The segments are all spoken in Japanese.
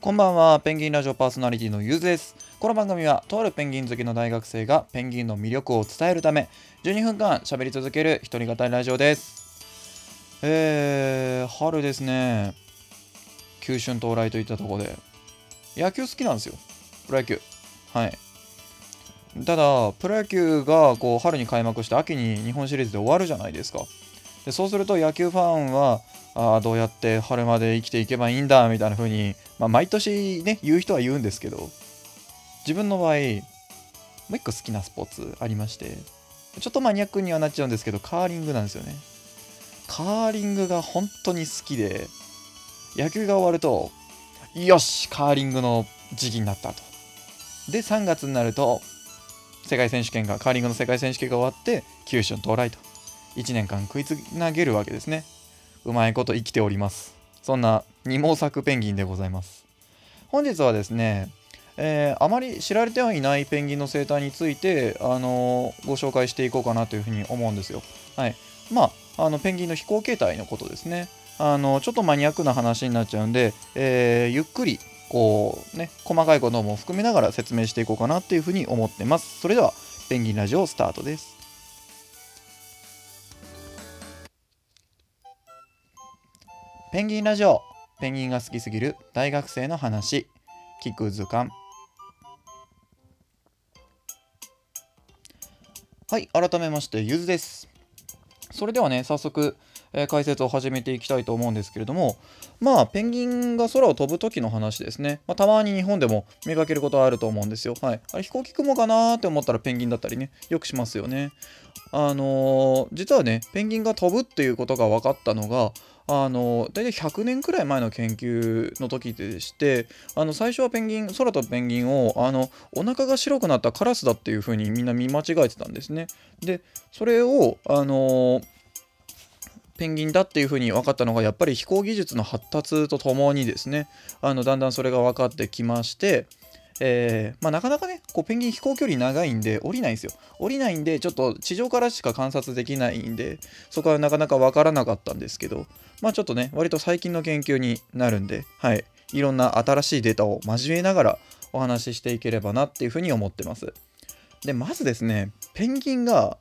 こんばんは、ペンギンラジオパーソナリティのゆずです。この番組は、とあるペンギン好きの大学生がペンギンの魅力を伝えるため、12分間喋り続ける一人語りラジオです。えー、春ですね。九春到来といったところで、野球好きなんですよ。プロ野球。はい。ただ、プロ野球がこう春に開幕して秋に日本シリーズで終わるじゃないですか。でそうすると野球ファンはあどうやって春まで生きていけばいいんだみたいな風に、まあ、毎年ね言う人は言うんですけど自分の場合もう一個好きなスポーツありましてちょっとマニアックにはなっちゃうんですけどカーリングなんですよね。カーリングが本当に好きで野球が終わるとよしカーリングの時期になったと。で3月になると世界選手権がカーリングの世界選手権が終わって九春到来と。1年間食いつなげるわけですね。うまいこと生きております。そんな二毛作ペンギンでございます。本日はですね、えーあまり知られてはいないペンギンの生態について、あのーご紹介していこうかなというふうに思うんですよ。はい。まああのペンギンの飛行形態のことですね。あのちょっとマニアックな話になっちゃうんで、えーゆっくりこうね細かいことも含めながら説明していこうかなっていうふうに思ってます。それではペンギンラジオスタートです。ペンギンラジオ。ペンギンが好きすぎる大学生の話。聞く図鑑。はい改めましてゆずです。それではね早速、えー解説を始めていきたいと思うんですけれどもまあペンギンが空を飛ぶ時の話ですね、まあ、たまに日本でも見かけることはあると思うんですよ。はい。あれ飛行機雲かなーって思ったらペンギンだったりねよくしますよね。あのー実はねペンギンが飛ぶっていうことが分かったのがあの大体100年くらい前の研究の時でしてあの最初はペンギン空飛ぶペンギンをあのお腹が白くなったカラスだっていう風にみんな見間違えてたんですね。でそれをあのペンギンだっていう風に分かったのがやっぱり飛行技術の発達とともにですねあのだんだんそれが分かってきましてえーまあ、なかなかねこうペンギン飛行距離長いんで降りないんですよ。降りないんでちょっと地上からしか観察できないんでそこはなかなか分からなかったんですけどまあちょっとね割と最近の研究になるんではい。いろんな新しいデータを交えながらお話ししていければなっていうふうに思ってます。でまずですねペンギンが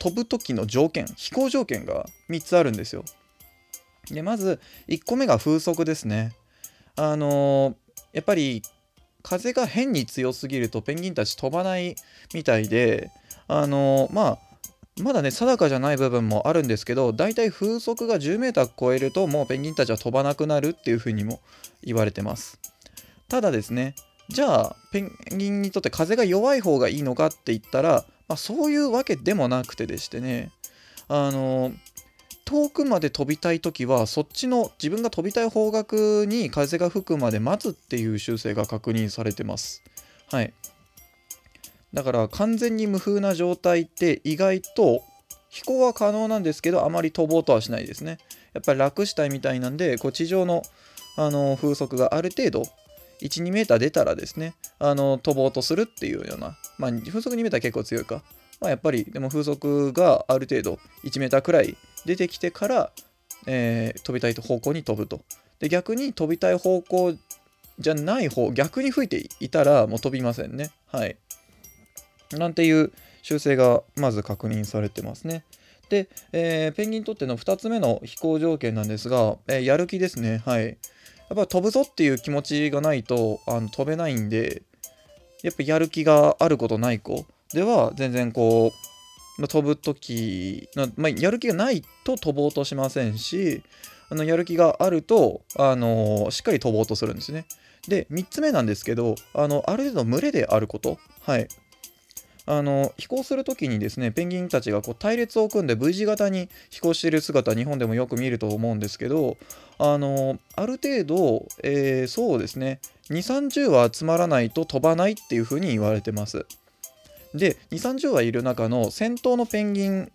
飛ぶ時の条件飛行条件が3つあるんですよ。でまず1個目が風速ですね。あのーやっぱり風が変に強すぎるとペンギンたち飛ばないみたいであのまあまだね定かじゃない部分もあるんですけどだいたい風速が 10m 超えるともうペンギンたちは飛ばなくなるっていう風にも言われてます。ただですねじゃあペンギンにとって風が弱い方がいいのかって言ったら、まあ、そういうわけでもなくてでしてねあの遠くまで飛びたい時はそっちの自分が飛びたい方角に風が吹くまで待つっていう習性が確認されてます。はい。だから完全に無風な状態って意外と飛行は可能なんですけどあまり飛ぼうとはしないですね。やっぱり楽したいみたいなんでこう地上のあの風速がある程度12メーター出たらですねあの飛ぼうとするっていうようなまあ風速2メーター結構強いか。まあやっぱりでも風速がある程度1メーターくらい出てきてから、えー飛びたい方向に飛ぶと。で逆に飛びたい方向じゃない方逆に吹いていたらもう飛びませんね。はい。なんていう習性がまず確認されてますね。で、えーペンギンにとっての2つ目の飛行条件なんですが、えーやる気ですね。はい。やっぱ飛ぶぞっていう気持ちがないとあの飛べないんでやっぱやる気があることない子では全然こう飛ぶ時、まあ、やる気がないと飛ぼうとしませんしあのやる気があると、あのしっかり飛ぼうとするんですね。で3つ目なんですけどあのある程度群れであること。はい。あの飛行する時にですねペンギンたちがこう隊列を組んで V 字型に飛行している姿日本でもよく見ると思うんですけどあのある程度、えーそうですね2 3 0は集まらないと飛ばないっていうふうに言われてます。で2 3 0はいる中の先頭のペンギン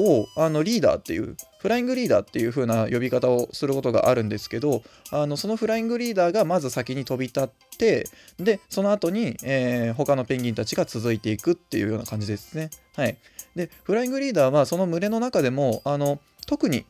をあのリーダーっていうフライングリーダーっていう風な呼び方をすることがあるんですけどあのそのフライングリーダーがまず先に飛び立ってでその後に、えー他のペンギンたちが続いていくっていうような感じですね。はい、でフライングリーダーはその群れの中でもあの特に、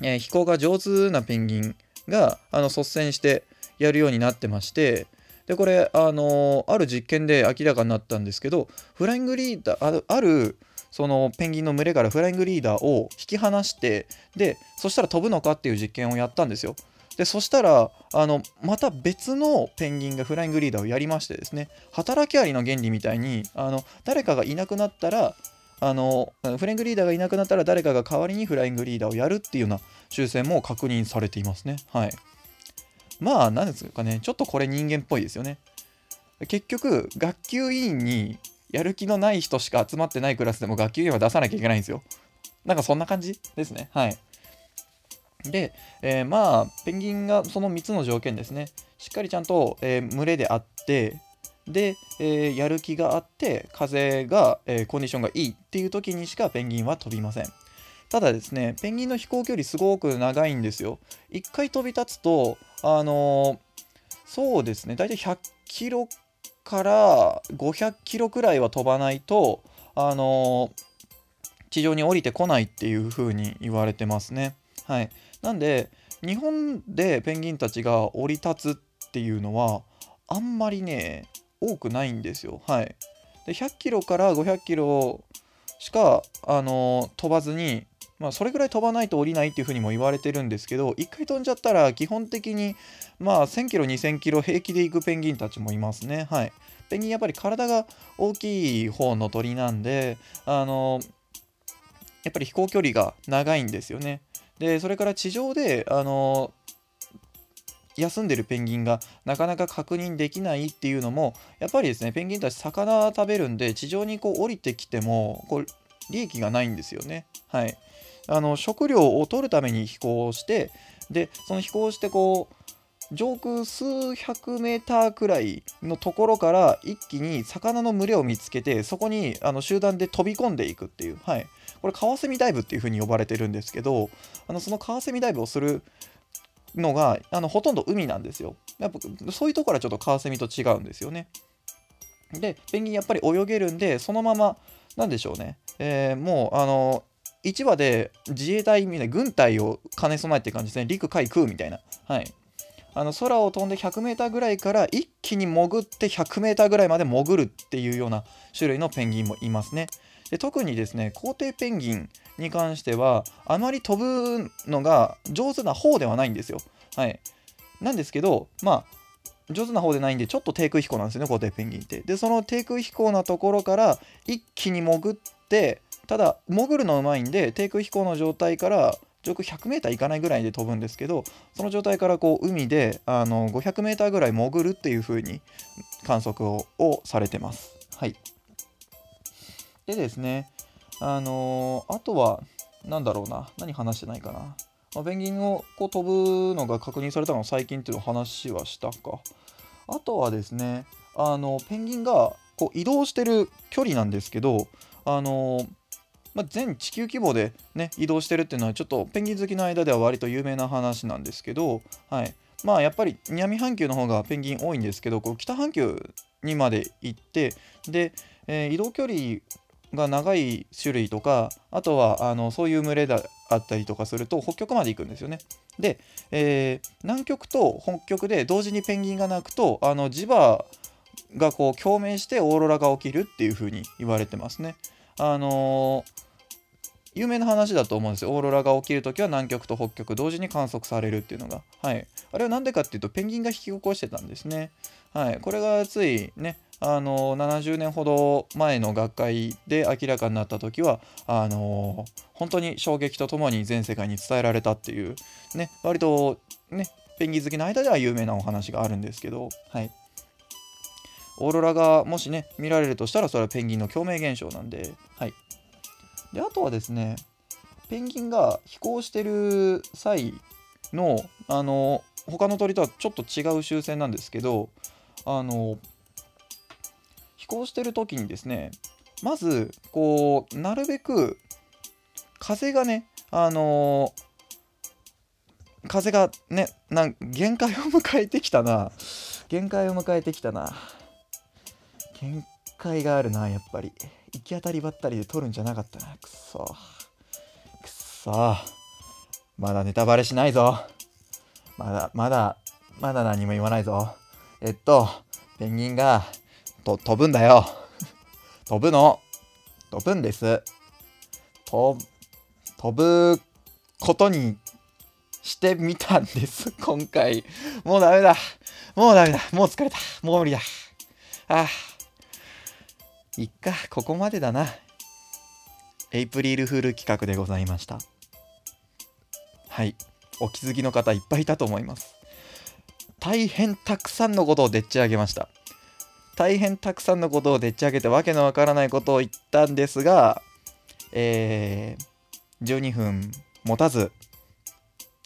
えー飛行が上手なペンギンがあの率先してやるようになってましてでこれあのある実験で明らかになったんですけどフライングリーダーあるあるそのペンギンの群れからフライングリーダーを引き離してでそしたら飛ぶのかっていう実験をやったんですよ。でそしたらあのまた別のペンギンがフライングリーダーをやりましてですね働きアリの原理みたいにあの誰かがいなくなったらあのフライングリーダーがいなくなったら誰かが代わりにフライングリーダーをやるっていうような習性も確認されていますね。はい。まあ何ですかねちょっとこれ人間っぽいですよね。結局学級委員にやる気のない人しか集まってないクラスでも学級委員は出さなきゃいけないんですよ。なんかそんな感じですね。はい。で、えー、まあ、ペンギンがその3つの条件ですね。しっかりちゃんと、えー、群れであって、で、えー、やる気があって、風が、えコンディションがいいっていう時にしかペンギンは飛びません。ただですね、ペンギンの飛行距離すごく長いんですよ。1回飛び立つと、あのそうですね、大体100キロから500キロくらいは飛ばないと、あの地上に降りてこないっていう風に言われてますね。はい。なんで、日本でペンギンたちが降り立つっていうのは、あんまりね、多くないんですよ。はい。で、100キロから500キロしか、あの飛ばずに、まあ、それぐらい飛ばないと降りないっていうふうにも言われてるんですけど、1回飛んじゃったら基本的に、まあ、1000キロ、2000キロ平気で行くペンギンたちもいますね。はい。ペンギンやっぱり体が大きい方の鳥なんで、あの、やっぱり飛行距離が長いんですよね。で、それから地上で、あの、休んでるペンギンがなかなか確認できないっていうのもやっぱりですねペンギンたち魚食べるんで地上にこう降りてきてもこう利益がないんですよねはいあの食料を取るために飛行してでその飛行してこう上空数百メーターくらいのところから一気に魚の群れを見つけてそこにあの集団で飛び込んでいくっていう、はい、これカワセミダイブっていう風に呼ばれてるんですけどあのそのカワセミダイブをするのがあのほとんど海なんですよ。やっぱそういうところはちょっとカワセミと違うんですよね。でペンギンやっぱり泳げるんでそのままなんでしょうね、えー、もうあの1話で自衛隊みたいな軍隊を兼ね備えてる感じですね陸海空みたいなはいあの空を飛んで 100m ぐらいから一気に潜って 100m ぐらいまで潜るっていうような種類のペンギンもいますね。で特にですね皇帝ペンギンに関してはあまり飛ぶのが上手な方ではないんですよ。はい、なんですけどまあ上手な方でないんでちょっと低空飛行なんですよね皇帝ペンギンって。でその低空飛行なところから一気に潜ってただ潜るのうまいんで低空飛行の状態から上空 100m いかないぐらいで飛ぶんですけどその状態からこう海であの 500m ぐらい潜るっていう風に観測ををされてます。はい、でですねあのー、あとは何だろうな。何話してないかな、まあ、ペンギンをこう飛ぶのが確認されたの最近っていう話はしたか。あとはですねあのペンギンがこう移動してる距離なんですけどあのーまあ、全地球規模で、ね、移動してるっていうのはちょっとペンギン好きの間では割と有名な話なんですけど、はい、まあやっぱり南半球の方がペンギン多いんですけどこう北半球にまで行ってで、えー、移動距離が長い種類とかあとはあのそういう群れだったりとかすると北極まで行くんですよね。で、えー、南極と北極で同時にペンギンが鳴くとあの磁場がこう共鳴してオーロラが起きるっていう風に言われてますね。あのー有名な話だと思うんですよ。オーロラが起きるときは南極と北極同時に観測されるっていうのが。はい。あれは何でかっていうと、ペンギンが引き起こしてたんですね。はい。これがついね、あの70年ほど前の学会で明らかになった時はあの本当に衝撃とともに全世界に伝えられたっていうね割とねペンギン好きの間では有名なお話があるんですけどはいオーロラがもしね見られるとしたらそれはペンギンの共鳴現象なんで。はい。であとはですねペンギンが飛行してる際のあの他の鳥とはちょっと違う習性なんですけどあの飛行してる時にですねまずこうなるべく風がねあの風がねなん限界を迎えてきたな。限界を迎えてきたな。限界があるなやっぱり。行き当たりばったりで撮るんじゃなかったな。くそ。くそ。まだネタバレしないぞ。まだ、まだ、まだ何も言わないぞ。えっと、ペンギンが、と、飛ぶんだよ。飛ぶの。飛ぶんです。と、飛ぶことにしてみたんです、今回。もうダメだ。もうダメだ。もう疲れた。もう無理だ。ああ。いっか、ここまでだな。エイプリルフール企画でございました。はい。お気づきの方いっぱいいたと思います。大変たくさんのことをでっち上げました。大変たくさんのことをでっち上げてわけのわからないことを言ったんですが、えー、12分持たず、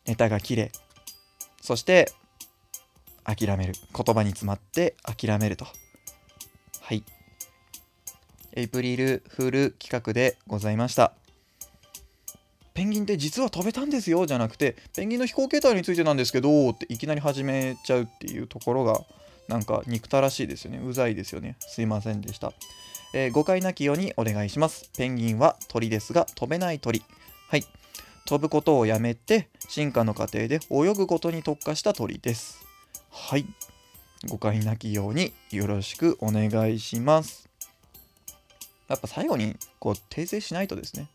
ネタが切れ、そして諦める。言葉に詰まって諦めると。はい。エイプリルフール企画でございました。ペンギンって実は飛べたんですよじゃなくてペンギンの飛行形態についてなんですけどっていきなり始めちゃうっていうところがなんか憎たらしいですよね。うざいですよね。すいませんでした、えー、誤解なきようにお願いします。ペンギンは鳥ですが飛べない鳥。はい。飛ぶことをやめて進化の過程で泳ぐことに特化した鳥です。はい。誤解なきようによろしくお願いします。やっぱ最後にこう訂正しないとですね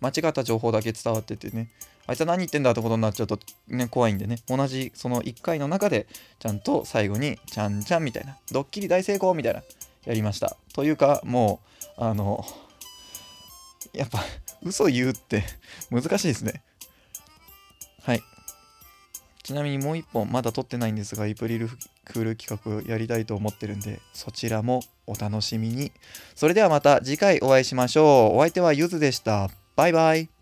間違った情報だけ伝わっててねあいつは何言ってんだってことになっちゃうとね怖いんでね同じその1回の中でちゃんと最後にちゃんちゃんみたいなドッキリ大成功みたいなやりました。というかもうあのやっぱ嘘言うって 難しいですね。ちなみにもう一本まだ撮ってないんですがイプリルクール企画やりたいと思ってるんでそちらもお楽しみに。それではまた次回お会いしましょう。お相手はゆずでした。バイバイ。